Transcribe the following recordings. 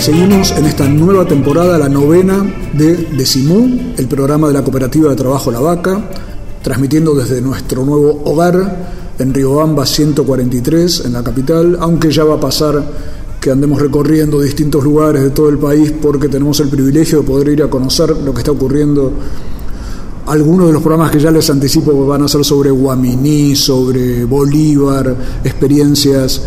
Seguimos en esta nueva temporada, la novena de Decimú, el programa de la Cooperativa de Trabajo La Vaca, transmitiendo desde nuestro nuevo hogar en Riobamba 143, en la capital, aunque ya va a pasar que andemos recorriendo distintos lugares de todo el país porque tenemos el privilegio de poder ir a conocer lo que está ocurriendo. Algunos de los programas que ya les anticipo van a ser sobre Guaminí, sobre Bolívar, experiencias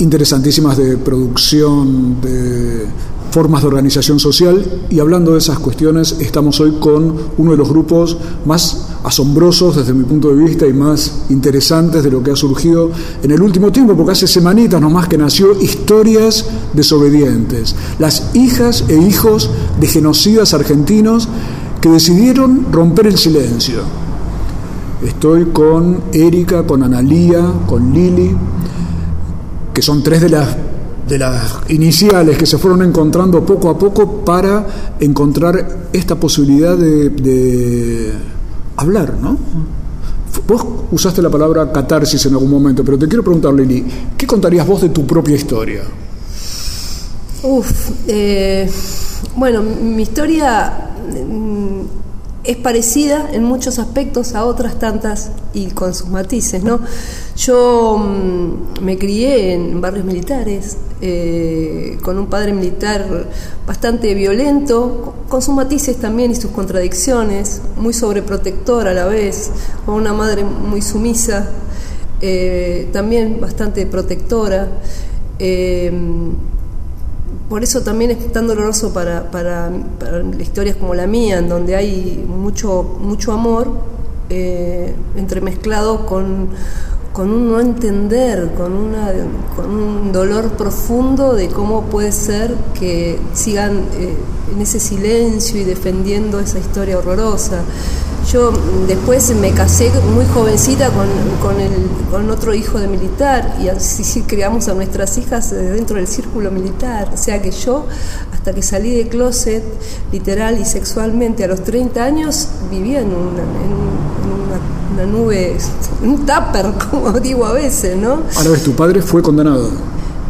interesantísimas de producción, de formas de organización social y hablando de esas cuestiones estamos hoy con uno de los grupos más asombrosos desde mi punto de vista y más interesantes de lo que ha surgido en el último tiempo, porque hace semanitas nomás que nació Historias desobedientes, las hijas e hijos de genocidas argentinos que decidieron romper el silencio. Estoy con Erika, con Analía, con Lili, que son tres de las, de las iniciales que se fueron encontrando poco a poco para encontrar esta posibilidad de, hablar, ¿no? Vos usaste la palabra catarsis en algún momento, pero te quiero preguntar, Lili, ¿qué contarías vos de tu propia historia? Uf, eh, bueno, mi historia mm, es parecida en muchos aspectos a otras tantas y con sus matices, ¿no? Yo mm, me crié en barrios militares, eh, con un padre militar bastante violento, con sus matices también y sus contradicciones, muy sobreprotector a la vez, con una madre muy sumisa, eh, también bastante protectora. Eh, por eso también es tan doloroso para, para, historias como la mía, en donde hay mucho, mucho amor eh, entremezclado con, con un no entender, con, una, con un dolor profundo de cómo puede ser que sigan eh, en ese silencio y defendiendo esa historia horrorosa. Yo después me casé muy jovencita con, con, el, con otro hijo de militar y así criamos a nuestras hijas dentro del círculo militar. O sea que yo, hasta que salí de closet, literal y sexualmente, a los 30 años, vivía en una, en una, nube, un tupper, como digo a veces, ¿no? Ahora ves, tu padre fue condenado.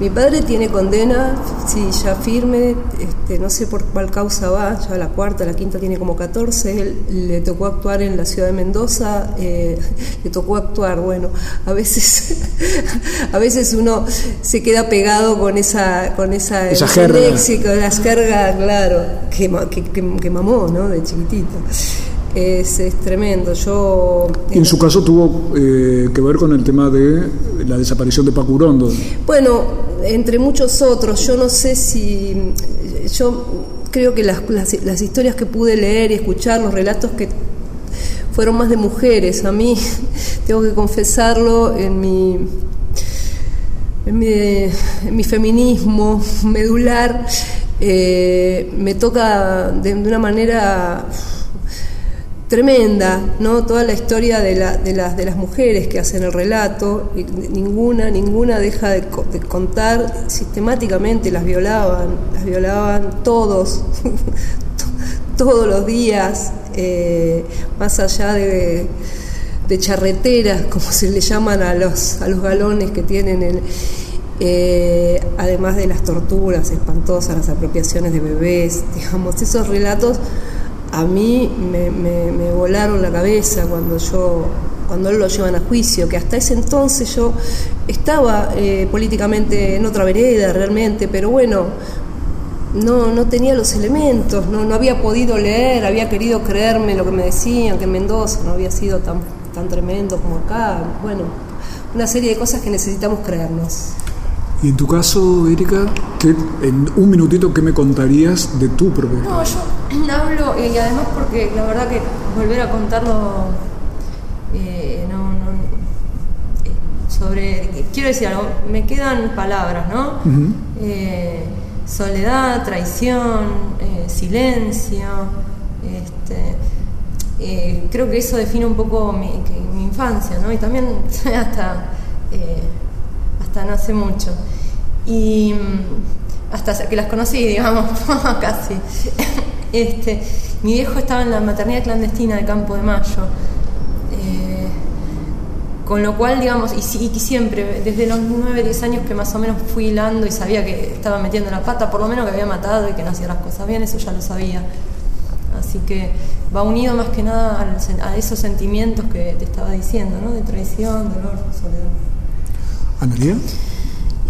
Mi padre tiene condena, sí, ya firme, este, no sé por cuál causa va, ya la cuarta, la quinta tiene como 14, él le tocó actuar en la ciudad de Mendoza, eh, le tocó actuar, bueno, a veces, a veces uno se queda pegado con esa, con esa, esa jerga. léxico, la jerga, claro, que, que, que mamó, ¿no? De chiquitito. Es, es, tremendo. Yo. en su caso tuvo eh, que ver con el tema de la desaparición de Paco Urondo. Bueno, entre muchos otros. Yo no sé si. Yo creo que las, las, historias que pude leer y escuchar, los relatos que fueron más de mujeres. A mí, tengo que confesarlo, en mi. En mi, en mi feminismo medular, eh, me toca de, de una manera tremenda, ¿no? Toda la historia de, la, de, las, de las mujeres que hacen el relato, ninguna, ninguna deja de, contar sistemáticamente, las violaban, las violaban todos, todos los días, eh, más allá de, de, charreteras, como se le llaman a los, a los galones que tienen el, eh, además de las torturas espantosas, las apropiaciones de bebés, digamos, esos relatos a mí me, volaron la cabeza cuando yo cuando lo llevan a juicio, que hasta ese entonces yo estaba eh, políticamente en otra vereda realmente, pero bueno, no, no tenía los elementos, no, no había podido leer, había querido creerme lo que me decían, que en Mendoza no había sido tan, tan tremendo como acá, bueno, una serie de cosas que necesitamos creernos. Y en tu caso, Erika, ¿qué, en un minutito, ¿qué me contarías de tu propia No, yo hablo, y además porque la verdad que volver a contarlo eh, no, no, eh, sobre, quiero decir algo, me quedan palabras, ¿no? Eh, soledad, traición, eh, silencio. Este, eh, creo que eso define un poco mi, infancia, ¿no? Y también hasta, eh, hasta no hace mucho. Y mm, hasta que las conocí, digamos, casi. Este, mi viejo estaba en la maternidad clandestina de Campo de Mayo. Eh, con lo cual, digamos, y, siempre, desde los 9, 10 años que más o menos fui hilando y sabía que estaba metiendo la pata, por lo menos que había matado y que no hacía las cosas bien, eso ya lo sabía. Así que va unido más que nada a esos sentimientos que te estaba diciendo, ¿no? De traición, dolor, soledad. ¿Analia?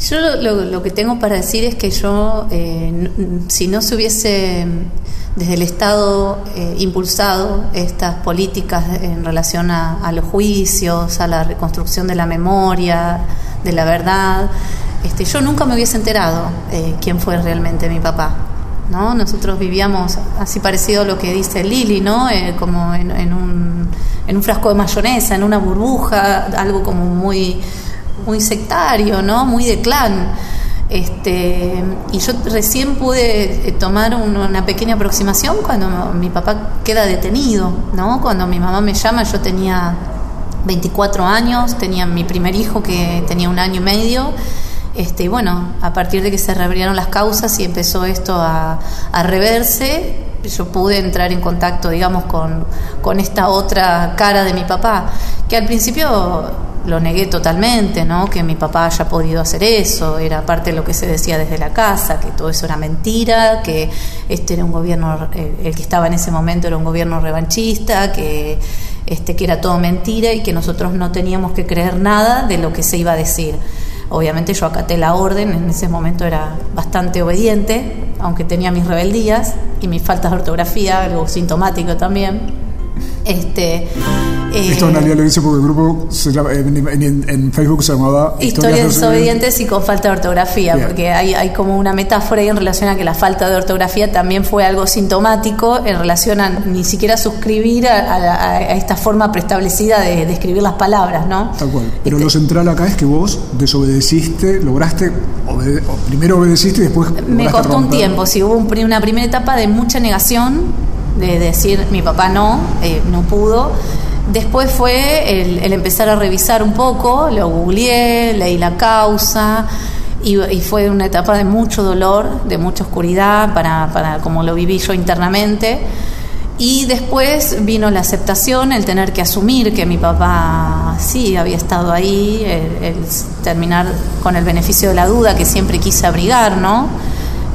Yo lo, que tengo para decir es que yo, eh, si no se hubiese desde el Estado eh, impulsado estas políticas en relación a, los juicios, a la reconstrucción de la memoria, de la verdad, este, yo nunca me hubiese enterado eh, quién fue realmente mi papá. ¿no? Nosotros vivíamos así parecido a lo que dice Lili, ¿no? Como en, un, en un frasco de mayonesa, en una burbuja, algo como muy, muy sectario, ¿no? Muy de clan. Este, y yo recién pude eh, tomar una pequeña aproximación cuando mi papá queda detenido, ¿no? Cuando mi mamá me llama, yo tenía 24 años, tenía mi primer hijo que tenía un año y medio. Este, y bueno, a partir de que se reabrieron las causas y empezó esto a, a reverse, yo pude entrar en contacto, digamos, con, con esta otra cara de mi papá, que al principio lo negué totalmente, ¿no? Que mi papá haya podido hacer eso, era parte de lo que se decía desde la casa, que todo eso era mentira, que este era un gobierno, eh, el que estaba en ese momento era un gobierno revanchista, que este que era todo mentira y que nosotros no teníamos que creer nada de lo que se iba a decir. Obviamente yo acaté la orden, en ese momento era bastante obediente, aunque tenía mis rebeldías y mis faltas de ortografía, algo sintomático también. Este, eh, Esto Analia lo dice porque el grupo en, Facebook se llamaba Historias, desobedientes y con falta de ortografía, porque hay, hay, como una metáfora ahí en relación a que la falta de ortografía también fue algo sintomático en relación a ni siquiera suscribir a, esta forma preestablecida de, escribir las palabras, ¿no? Tal cual. Pero este lo central acá es que vos desobedeciste, lograste, primero obedeciste y después... Me costó un tiempo, sí, hubo una primera etapa de mucha negación de decir mi papá no, eh, no pudo. Después fue el, empezar a revisar un poco, lo googleé, leí la causa y, fue una etapa de mucho dolor, de mucha oscuridad para, para como lo viví yo internamente. Y después vino la aceptación, el tener que asumir que mi papá sí había estado ahí, el terminar con el beneficio de la duda que siempre quise abrigar, ¿no?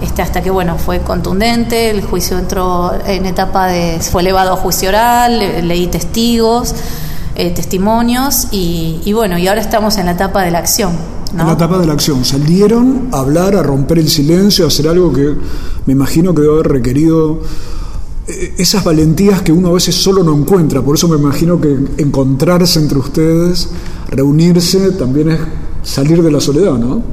Este, hasta que bueno fue contundente, el juicio entró en etapa de, fue elevado a juicio oral, leí testigos, eh, testimonios y, bueno, y ahora estamos en la etapa de la acción. En la etapa de la acción, salieron a hablar, a romper el silencio, a hacer algo que me imagino que debe haber requerido eh, esas valentías que uno a veces solo no encuentra, por eso me imagino que encontrarse entre ustedes, reunirse, también es salir de la soledad, ¿no?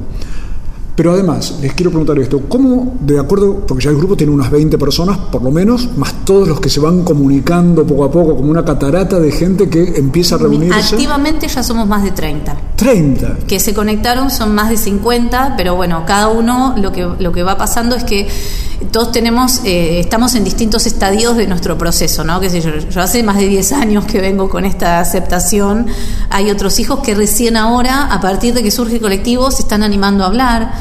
Pero además, les quiero preguntar esto, ¿cómo, de acuerdo, porque ya el grupo tiene unas 20 personas, por lo menos, más todos los que se van comunicando poco a poco, como una catarata de gente que empieza a reunirse? Activamente ya somos más de 30. 30. Que se conectaron son más de 50, pero bueno, cada uno lo que, lo que va pasando es que todos tenemos, eh, estamos en distintos estadios de nuestro proceso, ¿no? Que sé yo, yo hace más de 10 años que vengo con esta aceptación, hay otros hijos que recién ahora, a partir de que surge el colectivo, se están animando a hablar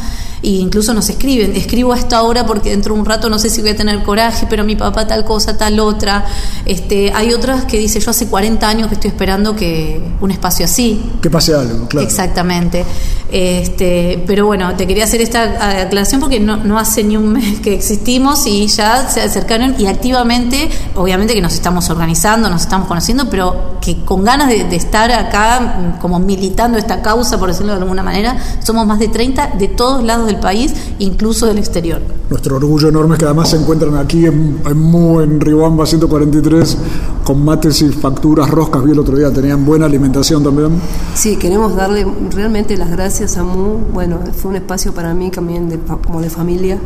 e incluso nos escriben, escribo a esta hora porque dentro de un rato no sé si voy a tener coraje, pero mi papá tal cosa, tal otra. Este, hay otras que dice, yo hace 40 años que estoy esperando que un espacio así. Que pase algo, claro. Exactamente. Este, pero bueno, te quería hacer esta aclaración porque no, no hace ni un mes que existimos y ya se acercaron y activamente, obviamente que nos estamos organizando, nos estamos conociendo, pero que con ganas de, de estar acá como militando esta causa, por decirlo de alguna manera, somos más de 30 de todos lados del país, incluso del exterior. Nuestro orgullo enorme es que además se encuentran aquí en, en MU, en Riobamba 143, con mates y facturas, roscas, vi el otro día, tenían buena alimentación también. Sí, queremos darle realmente las gracias a MU, bueno, fue un espacio para mí también de, como de familia.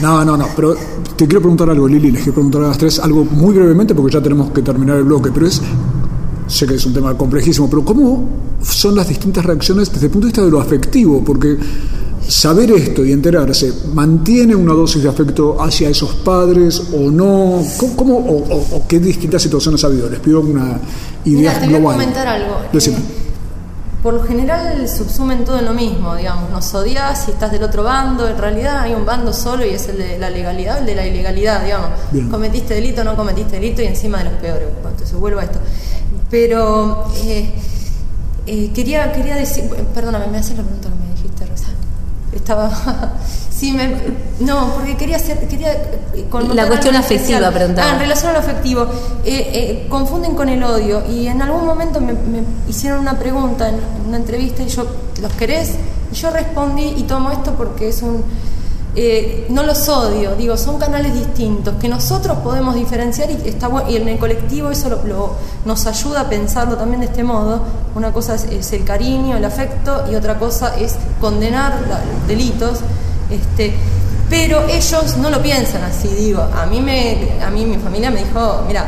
No, no, no, pero te quiero preguntar algo, Lili, les quiero preguntar a las tres algo muy brevemente porque ya tenemos que terminar el bloque, pero es sé que es un tema complejísimo, pero ¿cómo son las distintas reacciones desde el punto de vista de lo afectivo? Porque saber esto y enterarse, ¿mantiene una dosis de afecto hacia esos padres o no? ¿Cómo, cómo- o, o- o qué distintas situaciones ha habido? Les pido una idea Mira, te voy a global. comentar algo. Decime. Eh, por lo general subsumen todo en lo mismo, digamos, nos odias y estás del otro bando, en realidad hay un bando solo y es el de la legalidad, el de la ilegalidad, digamos. Bien. Cometiste delito, no cometiste delito y encima de los peores. Entonces vuelvo a esto. Pero eh, eh, quería, quería decir, perdóname, me haces la pregunta que me dijiste recién. Estaba, sí, me, no, porque quería hacer, quería La cuestión afectiva, preguntaba. Ah, en relación a lo afectivo, eh, eh, confunden con el odio y en algún momento me, me hicieron una pregunta en una entrevista y yo, ¿los querés? Y yo respondí y tomo esto porque es un... eh, no los odio, digo, son canales distintos que nosotros podemos diferenciar y, está y en el colectivo eso nos ayuda a pensarlo también de este modo. Una cosa es, el cariño, el afecto y otra cosa es condenar la- delitos. Este, pero ellos no lo piensan así, digo. A mí, me, a mí mi familia me dijo, mira,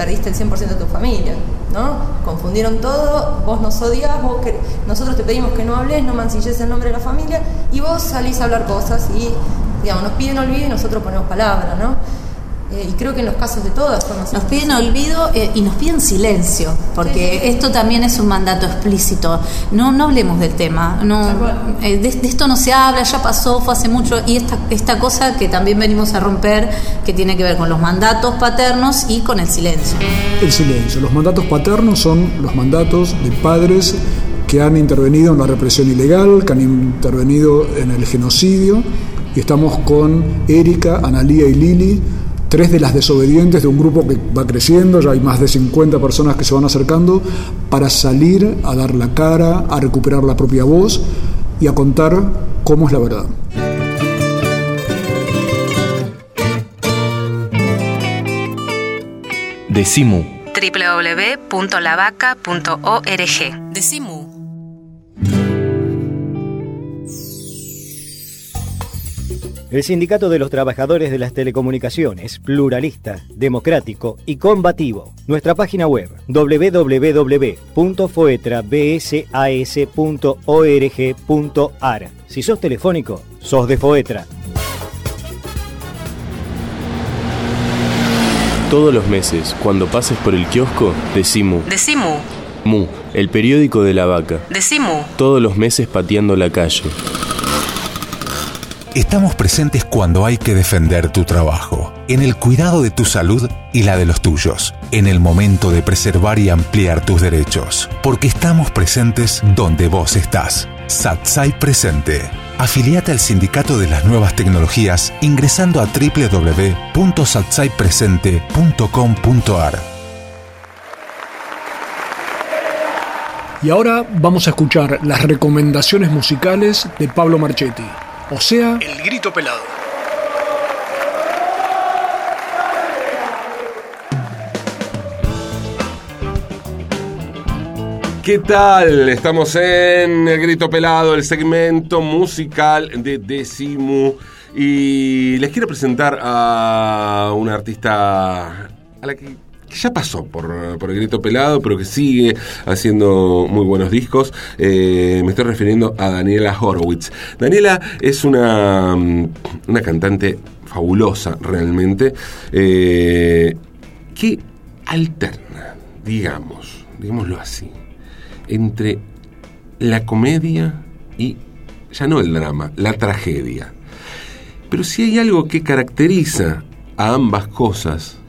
perdiste el 100% de tu familia, ¿no? Confundieron todo, vos nos odias, vos que- nosotros te pedimos que no hables, no mancilles el nombre de la familia, y vos salís a hablar cosas y, digamos, nos piden olvido y nosotros ponemos palabra, ¿no? Eh, y creo que en los casos de todas. Nos piden olvido eh, y nos piden silencio, porque esto también es un mandato explícito. No, no hablemos del tema. No, eh, de, de esto no se habla, ya pasó, fue hace mucho. Y esta, esta cosa que también venimos a romper, que tiene que ver con los mandatos paternos y con el silencio. El silencio. Los mandatos paternos son los mandatos de padres que han intervenido en la represión ilegal, que han intervenido en el genocidio. Y estamos con Erika, Analía y Lili, tres de las desobedientes de un grupo que va creciendo, ya hay más de 50 personas que se van acercando, para salir a dar la cara, a recuperar la propia voz y a contar cómo es la verdad. Decimu. www.lavaca.org. Decimu. El Sindicato de los Trabajadores de las Telecomunicaciones, pluralista, democrático y combativo. Nuestra página web www.foetrabsas.org.ar. Si sos telefónico, sos de Foetra. Todos los meses, cuando pases por el kiosco, Decimu. Decimu. Mu, el periódico de la vaca. Decimu. Todos los meses pateando la calle. Estamos presentes cuando hay que defender tu trabajo, en el cuidado de tu salud y la de los tuyos, en el momento de preservar y ampliar tus derechos, porque estamos presentes donde vos estás. Satsai Presente. Afiliate al Sindicato de las Nuevas Tecnologías ingresando a www.satsaipresente.com.ar. Y ahora vamos a escuchar las recomendaciones musicales de Pablo Marchetti, o sea, El Grito Pelado. ¿Qué tal? Estamos en El Grito Pelado, el segmento musical de Decimu. Y les quiero presentar a una artista a la que, que ya pasó por, por El Grito Pelado, pero que sigue haciendo muy buenos discos. Eh, me estoy refiriendo a Daniela Horowitz. Daniela es una, mm, una cantante fabulosa realmente, eh, que alterna, digamos, digámoslo así, entre la comedia y ya no el drama, la tragedia. Pero si hay algo que caracteriza a ambas cosas,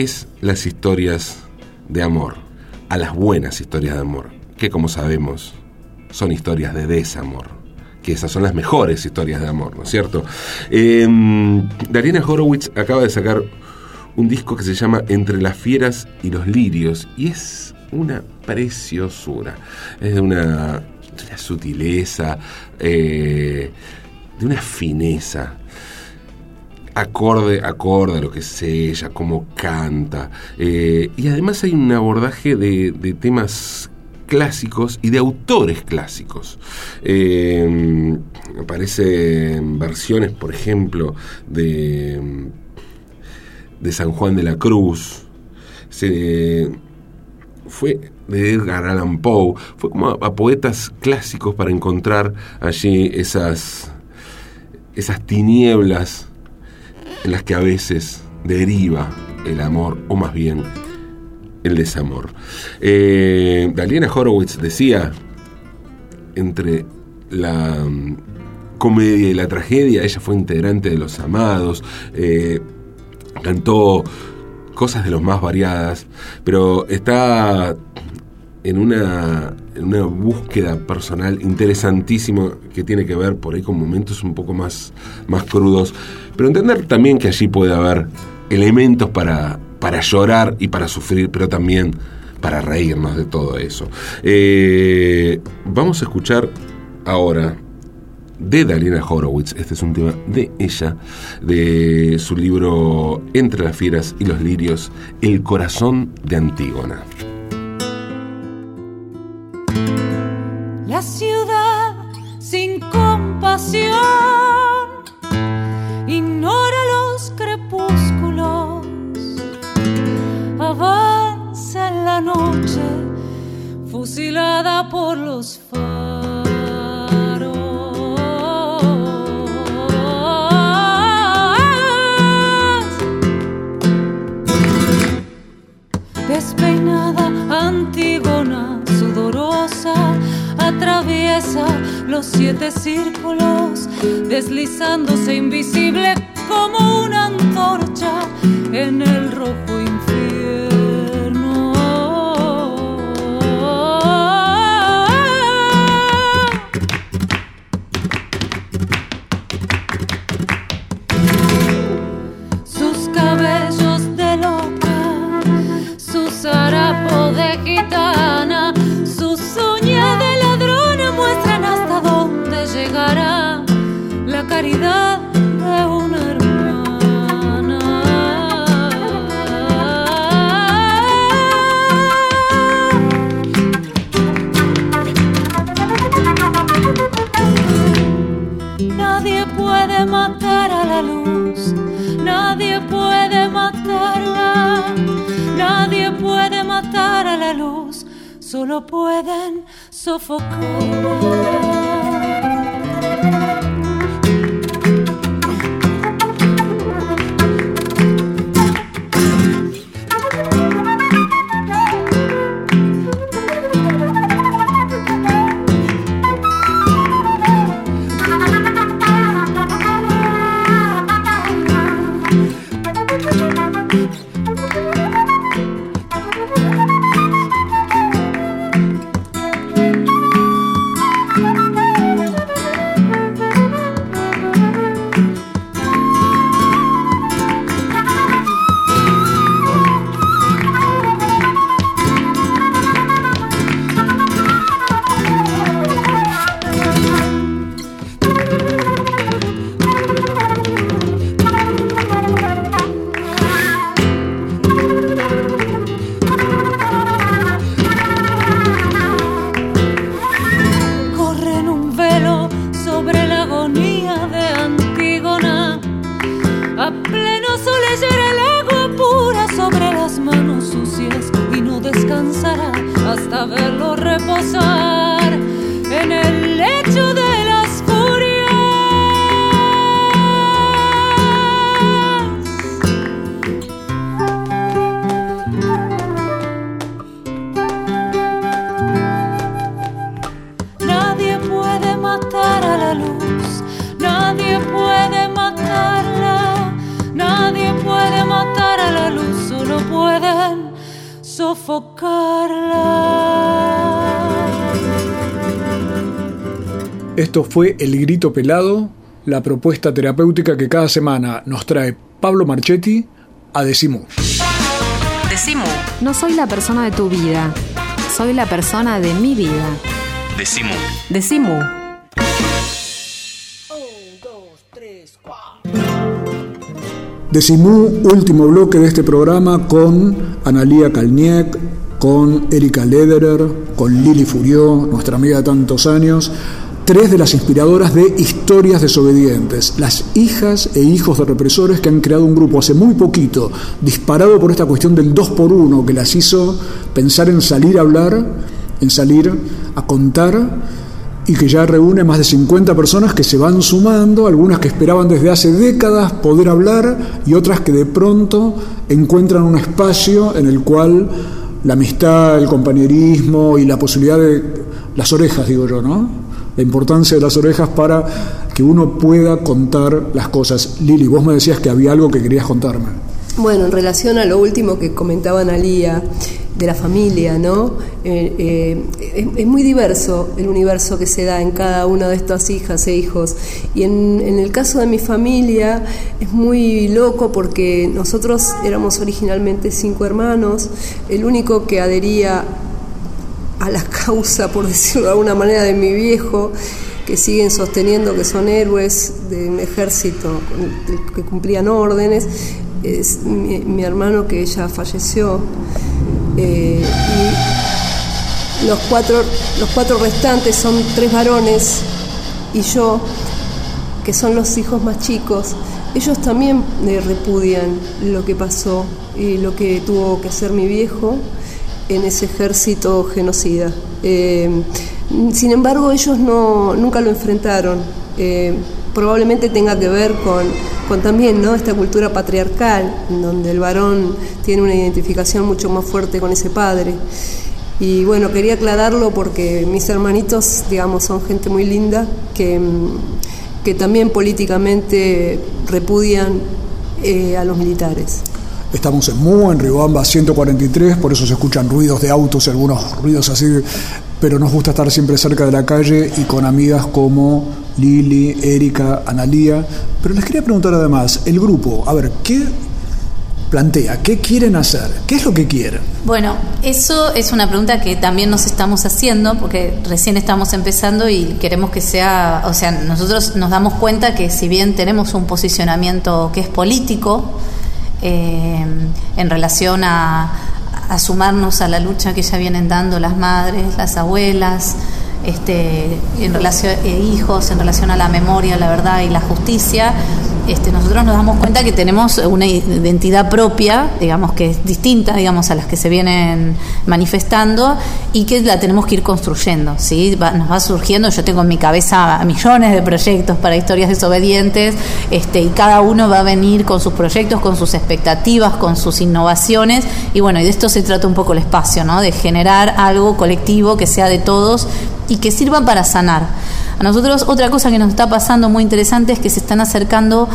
es las historias de amor, a las buenas historias de amor, que como sabemos son historias de desamor, que esas son las mejores historias de amor, ¿no es cierto? Eh, Dariana Horowitz acaba de sacar un disco que se llama Entre las fieras y los lirios y es una preciosura, es de una, sutileza, eh, de una fineza acorde, acorde a lo que es ella, cómo canta. eh, y además hay un abordaje de, temas clásicos y de autores clásicos. Eh, aparecen versiones, por ejemplo, de, de San Juan de la Cruz. Se, fue de Edgar Allan Poe. Fue como a, a poetas clásicos para encontrar allí esas, esas tinieblas en las que a veces deriva el amor, o más bien el desamor. Eh, Daliana Horowitz decía, entre la mm, comedia y la tragedia, ella fue integrante de Los Amados, eh, cantó cosas de los más variadas, pero está en una, una búsqueda personal interesantísima que tiene que ver por ahí con momentos un poco más, más crudos, pero entender también que allí puede haber elementos para, para llorar y para sufrir, pero también para reírnos de todo eso. Eh, vamos a escuchar ahora de Daliana Horowitz, este es un tema de ella, de su libro Entre las fieras y los lirios, El corazón de Antígona. Ciudad sin compasión. Ignora los crepúsculos, avanza en la noche, fusilada por los los siete círculos, deslizándose invisible como una antorcha en el rojo infierno. for cool. Esto fue El Grito Pelado, la propuesta terapéutica que cada semana nos trae Pablo Marchetti a Decimú. Decimu. No soy la persona de tu vida, soy la persona de mi vida. Decimu. Decimu. Decimú, último bloque de este programa con Analía Kalniek, con Erika Lederer, con Lili Furió, nuestra amiga de tantos años, tres de las inspiradoras de Historias Desobedientes, las hijas e hijos de represores que han creado un grupo hace muy poquito, disparado por esta cuestión del dos por uno, que las hizo pensar en salir a hablar, en salir a contar, y que ya reúne más de 50 personas que se van sumando, algunas que esperaban desde hace décadas poder hablar y otras que de pronto encuentran un espacio en el cual la amistad, el compañerismo y la posibilidad de las orejas, digo yo, ¿no? la importancia de las orejas para que uno pueda contar las cosas. Lili, vos me decías que había algo que querías contarme. Bueno, en relación a lo último que comentaban Alía, de la familia, ¿no? Eh, eh, es, muy diverso el universo que se da en cada una de estas hijas e hijos. Y en, en, el caso de mi familia es muy loco porque nosotros éramos originalmente cinco hermanos, el único que adhería a la causa, por decirlo de alguna manera, de mi viejo, que siguen sosteniendo que son héroes de un ejército que cumplían órdenes, mi, hermano que ya falleció. Eh, y los cuatro, los cuatro restantes son tres varones y yo, que son los hijos más chicos, ellos también repudian lo que pasó y lo que tuvo que hacer mi viejo en ese ejército genocida. Eh, sin embargo, ellos no, nunca lo enfrentaron. Eh, probablemente tenga que ver con, con también ¿no? esta cultura patriarcal, donde el varón tiene una identificación mucho más fuerte con ese padre. Y bueno, quería aclararlo porque mis hermanitos, digamos, son gente muy linda que, que también políticamente repudian eh, a los militares. Estamos en Mu, en Riobamba 143, por eso se escuchan ruidos de autos y algunos ruidos así, pero nos gusta estar siempre cerca de la calle y con amigas como Lili, Erika, Analía. Pero les quería preguntar además, el grupo, a ver, ¿qué plantea? ¿Qué quieren hacer? ¿Qué es lo que quieren? Bueno, eso es una pregunta que también nos estamos haciendo porque recién estamos empezando y queremos que sea, o sea, nosotros nos damos cuenta que si bien tenemos un posicionamiento que es político, eh, en relación a, sumarnos a la lucha que ya vienen dando las madres, las abuelas, este, en relación eh, hijos, en relación a la memoria, la verdad y la justicia, este, nosotros nos damos cuenta que tenemos una identidad propia, digamos que es distinta, digamos, a las que se vienen manifestando y que la tenemos que ir construyendo, ¿sí? nos va surgiendo, yo tengo en mi cabeza millones de proyectos para historias desobedientes, este, y cada uno va a venir con sus proyectos, con sus expectativas, con sus innovaciones, y bueno, y de esto se trata un poco el espacio, ¿no? De generar algo colectivo que sea de todos y que sirva para sanar. A nosotros otra cosa que nos está pasando muy interesante es que se están acercando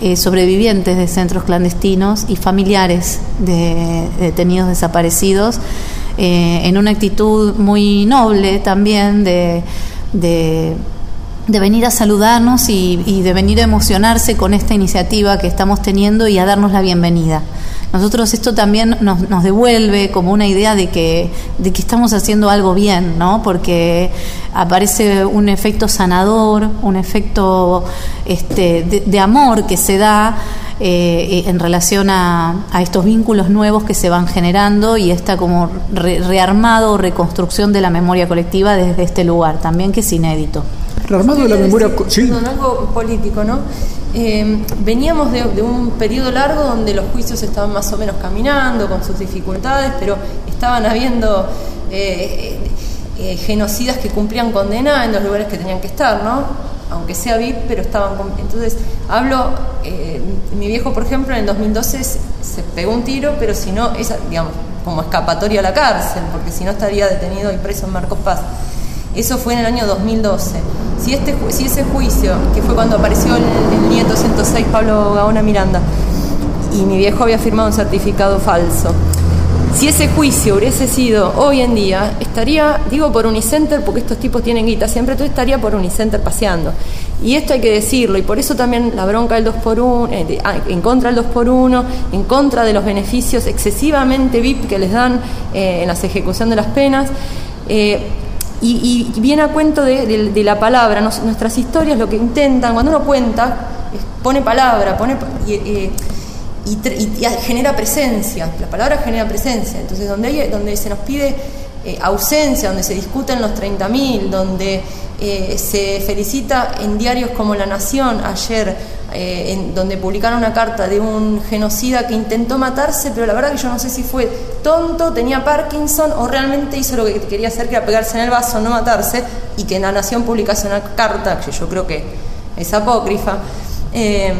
eh, sobrevivientes de centros clandestinos y familiares de, detenidos desaparecidos eh, en una actitud muy noble también de, de venir a saludarnos y, y, de venir a emocionarse con esta iniciativa que estamos teniendo y a darnos la bienvenida nosotros esto también nos, nos devuelve como una idea de que, de que estamos haciendo algo bien, ¿no? Porque aparece un efecto sanador, un efecto este, de, amor que se da eh, en relación a, a, estos vínculos nuevos que se van generando y esta como rearmado o reconstrucción de la memoria colectiva desde este lugar, también que es inédito. Rearmado de la memoria... Sí. algo político, ¿no? Eh, veníamos de, un periodo largo donde los juicios estaban más o menos caminando con sus dificultades, pero estaban habiendo eh, eh, genocidas que cumplían condena en los lugares que tenían que estar, ¿no? Aunque sea VIP, pero estaban. Entonces, hablo, mi viejo, por ejemplo, en el 2012 se, pegó un tiro, pero si no, es, digamos, como escapatoria a la cárcel, porque si no estaría detenido y preso en Marcos Paz. Eso fue en el año 2012. Si, este, si ese juicio, que fue cuando apareció el, nieto 106 Pablo Gaona Miranda, y mi viejo había firmado un certificado falso, si ese juicio hubiese sido hoy en día, estaría, digo por Unicenter, porque estos tipos tienen guita siempre, tú estaría por Unicenter paseando. Y esto hay que decirlo, y por eso también la bronca del 2x1, eh, ah, en contra del 2x1, en contra de los beneficios excesivamente VIP que les dan eh, en la ejecución de las penas. Eh, y, viene a cuento de, la palabra. nuestras historias lo que intentan, cuando uno cuenta, pone palabra, pone y, genera presencia. La palabra genera presencia. Entonces, donde, hay, donde se nos pide eh, ausencia, donde se discuten los 30.000, donde eh, se felicita en diarios como La Nación ayer, eh, en, donde publicaron una carta de un genocida que intentó matarse, pero la verdad que yo no sé si fue tonto, tenía Parkinson o realmente hizo lo que quería hacer, que era pegarse en el vaso, no matarse, y que La Nación publicase una carta, que yo creo que es apócrifa, eh,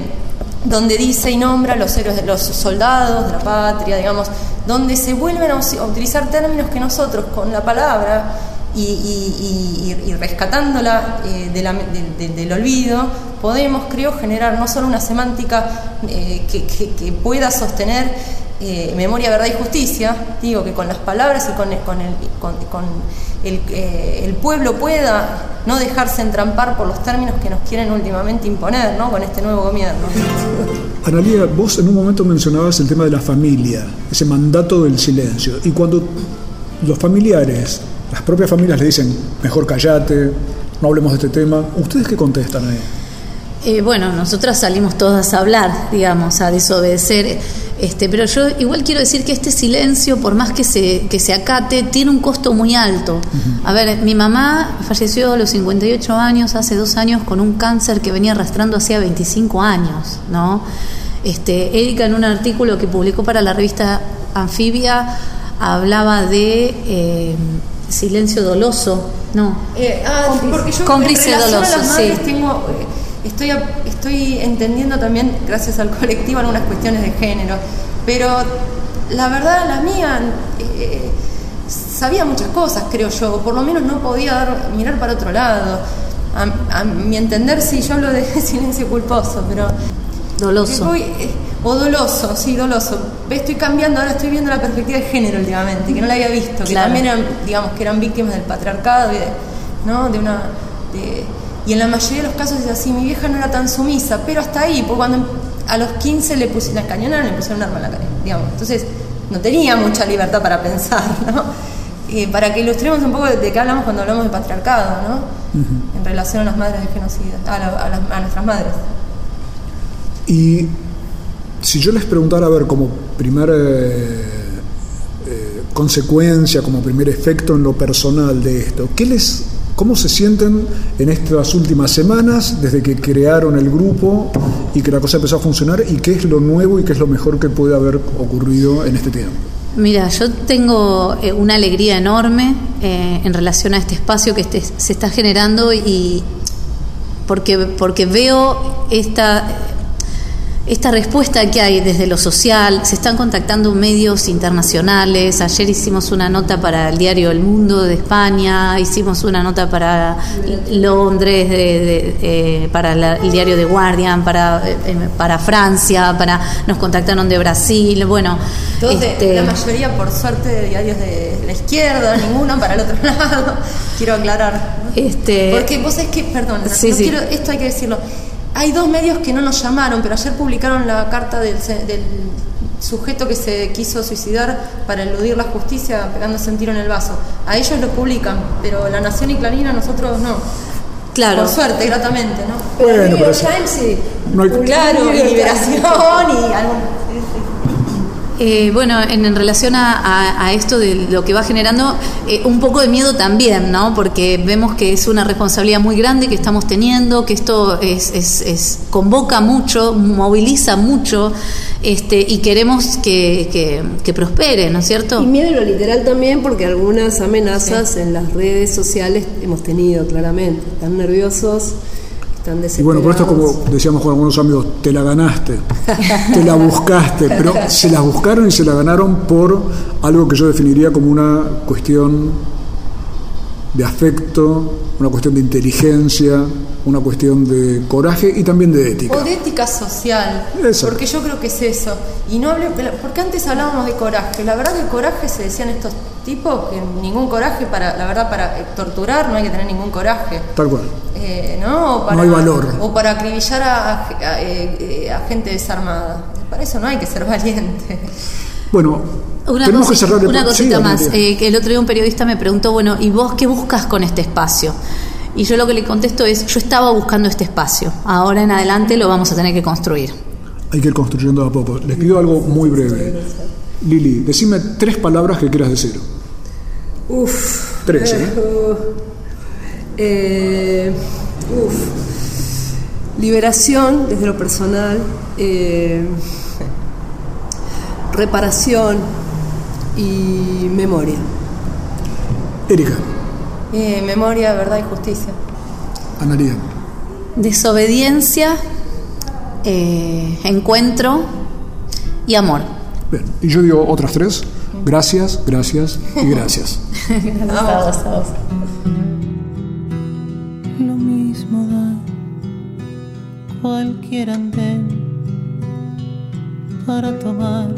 donde dice y nombra los héroes de los soldados de la patria, digamos, donde se vuelven a utilizar términos que nosotros con la palabra y, rescatándola eh, del olvido, podemos, creo, generar no solo una semántica eh, que, pueda sostener eh, memoria, verdad y justicia, digo, que con las palabras y con, con, el, con, el, el, pueblo pueda no dejarse entrampar por los términos que nos quieren últimamente imponer ¿no? con este nuevo gobierno. Analia, vos en un momento mencionabas el tema de la familia, ese mandato del silencio, y cuando los familiares las propias familias le dicen, mejor callate, no hablemos de este tema. ¿Ustedes qué contestan ahí? Eh, bueno, nosotras salimos todas a hablar, digamos, a desobedecer, este, pero yo igual quiero decir que este silencio, por más que se, que se acate, tiene un costo muy alto. A ver, mi mamá falleció a los 58 años, hace dos años, con un cáncer que venía arrastrando hacía 25 años, ¿no? Este, Erika en un artículo que publicó para la revista Anfibia hablaba de... Eh, silencio doloso, no. Eh, ah, porque yo cómplice doloso, sí. Tengo, eh, estoy, estoy entendiendo también, gracias al colectivo, algunas cuestiones de género, pero la verdad, la mía eh, sabía muchas cosas, creo yo, por lo menos no podía dar, mirar para otro lado. A, mi entender, sí, yo hablo de silencio culposo, pero. Doloso. O doloso, sí, doloso. Estoy cambiando, ahora estoy viendo la perspectiva de género últimamente, que no la había visto, que también eran, digamos, que eran víctimas del patriarcado, ¿no? De una... y en la mayoría de los casos es así, mi vieja no era tan sumisa, pero hasta ahí, porque cuando a los 15 le puse la cañonera, le pusieron un arma en la cara, digamos. Entonces, no tenía mucha libertad para pensar, ¿no? para que ilustremos un poco de, qué hablamos cuando hablamos de patriarcado, ¿no? En relación a las madres de genocida, a, a nuestras madres. Y si yo les preguntara, a ver, como primera eh, eh, consecuencia, como primer efecto en lo personal de esto, ¿qué les, ¿cómo se sienten en estas últimas semanas desde que crearon el grupo y que la cosa empezó a funcionar? ¿Y qué es lo nuevo y qué es lo mejor que puede haber ocurrido en este tiempo? Mira, yo tengo eh, una alegría enorme en relación a este espacio que este, se está generando y porque, porque veo esta esta respuesta que hay desde lo social, se están contactando medios internacionales, ayer hicimos una nota para el diario El Mundo de España, hicimos una nota para Londres, de, para el diario The Guardian, para, eh, para Francia, para nos contactaron de Brasil, bueno. Este, la mayoría, por suerte, de diarios de la izquierda, ninguno para el otro lado, quiero aclarar. Este, Porque vos es que, perdón, esto hay que decirlo hay dos medios que no nos llamaron, pero ayer publicaron la carta del, sujeto que se quiso suicidar para eludir la justicia pegándose un tiro en el vaso. A ellos lo publican, pero La Nación y Clarina nosotros no. Claro. Por suerte, gratamente, ¿no? Bueno, pero No hay... Claro, y Liberación y algún eh, bueno, en, relación a, esto de lo que va generando, eh, un poco de miedo también, ¿no? Porque vemos que es una responsabilidad muy grande que estamos teniendo, que esto es, es, convoca mucho, moviliza mucho, este, y queremos que, que, prospere, ¿no es cierto? Y miedo lo literal también, porque algunas amenazas en las redes sociales hemos tenido, claramente. Están nerviosos y bueno, por esto, como decíamos con algunos amigos, te la ganaste, te la buscaste, pero se la buscaron y se la ganaron por algo que yo definiría como una cuestión de afecto, una cuestión de inteligencia, una cuestión de coraje y también de ética. O de ética social, porque yo creo que es eso. Y no hablé, porque antes hablábamos de coraje. La verdad que el coraje se decían estos tipos que ningún coraje para, la verdad, para torturar no hay que tener ningún coraje. Tal cual. Eh, ¿no? no hay valor. O para acribillar a, eh, a, gente desarmada. Para eso no hay que ser valiente. Bueno, tenemos que cerrar Una cosita más. Eh, el otro día un periodista me preguntó, bueno, ¿y vos qué buscas con este espacio? Y yo lo que le contesto es, yo estaba buscando este espacio, ahora en adelante lo vamos a tener que construir. Hay que ir construyendo a poco. Les pido algo muy breve. Lili, decime tres palabras que quieras decir. Uf. Tres, ¿eh? Eh, uf. Liberación desde lo personal, eh, reparación y memoria. Erika, Eh, memoria, verdad y justicia. Analia. Desobediencia, eh, encuentro y amor. Bien, y yo digo otras tres. Gracias, gracias y gracias. Gracias a vos, a vos. Cualquier andén para tomar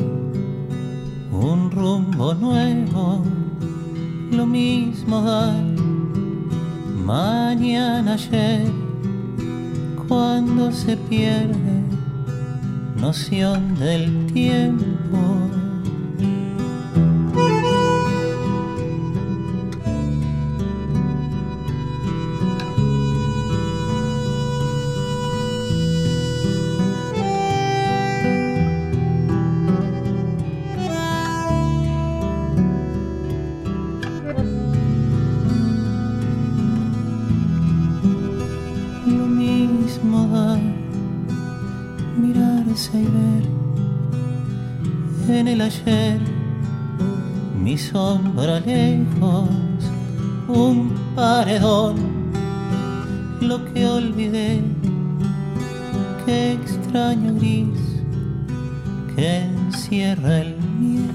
un rumbo nuevo. Lo mismo da mañana ayer cuando se pierde noción del tiempo. Encierra el miedo.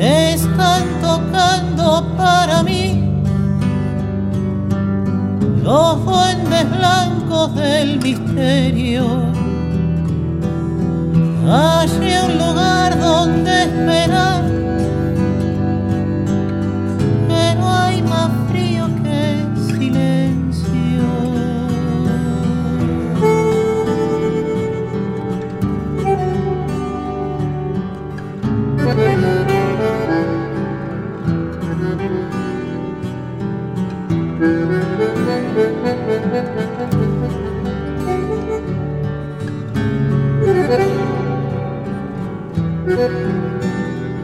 Están tocando para mí los duendes blancos del misterio. Hay un lugar donde esperar,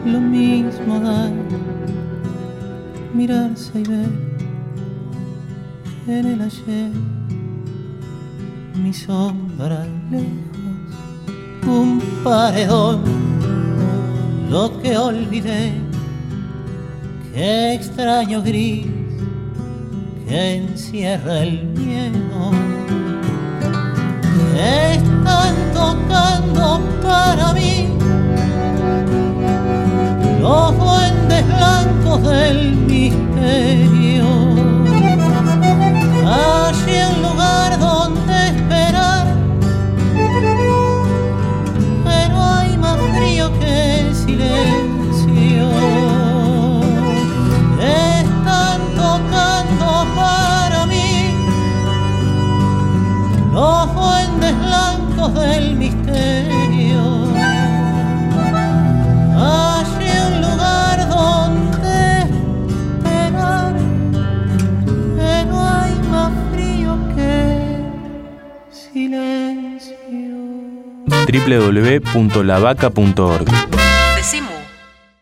Lo mismo da mirarse y ver en el ayer. Mi sombra lejos, un paredón, lo que olvidé, qué extraño gris que encierra el miedo. Están tocando para mí los duendes blancos del misterio. Allí un lugar donde del misterio. Allí un lugar donde esperar, pero hay más frío que silencio. www.lavaca.org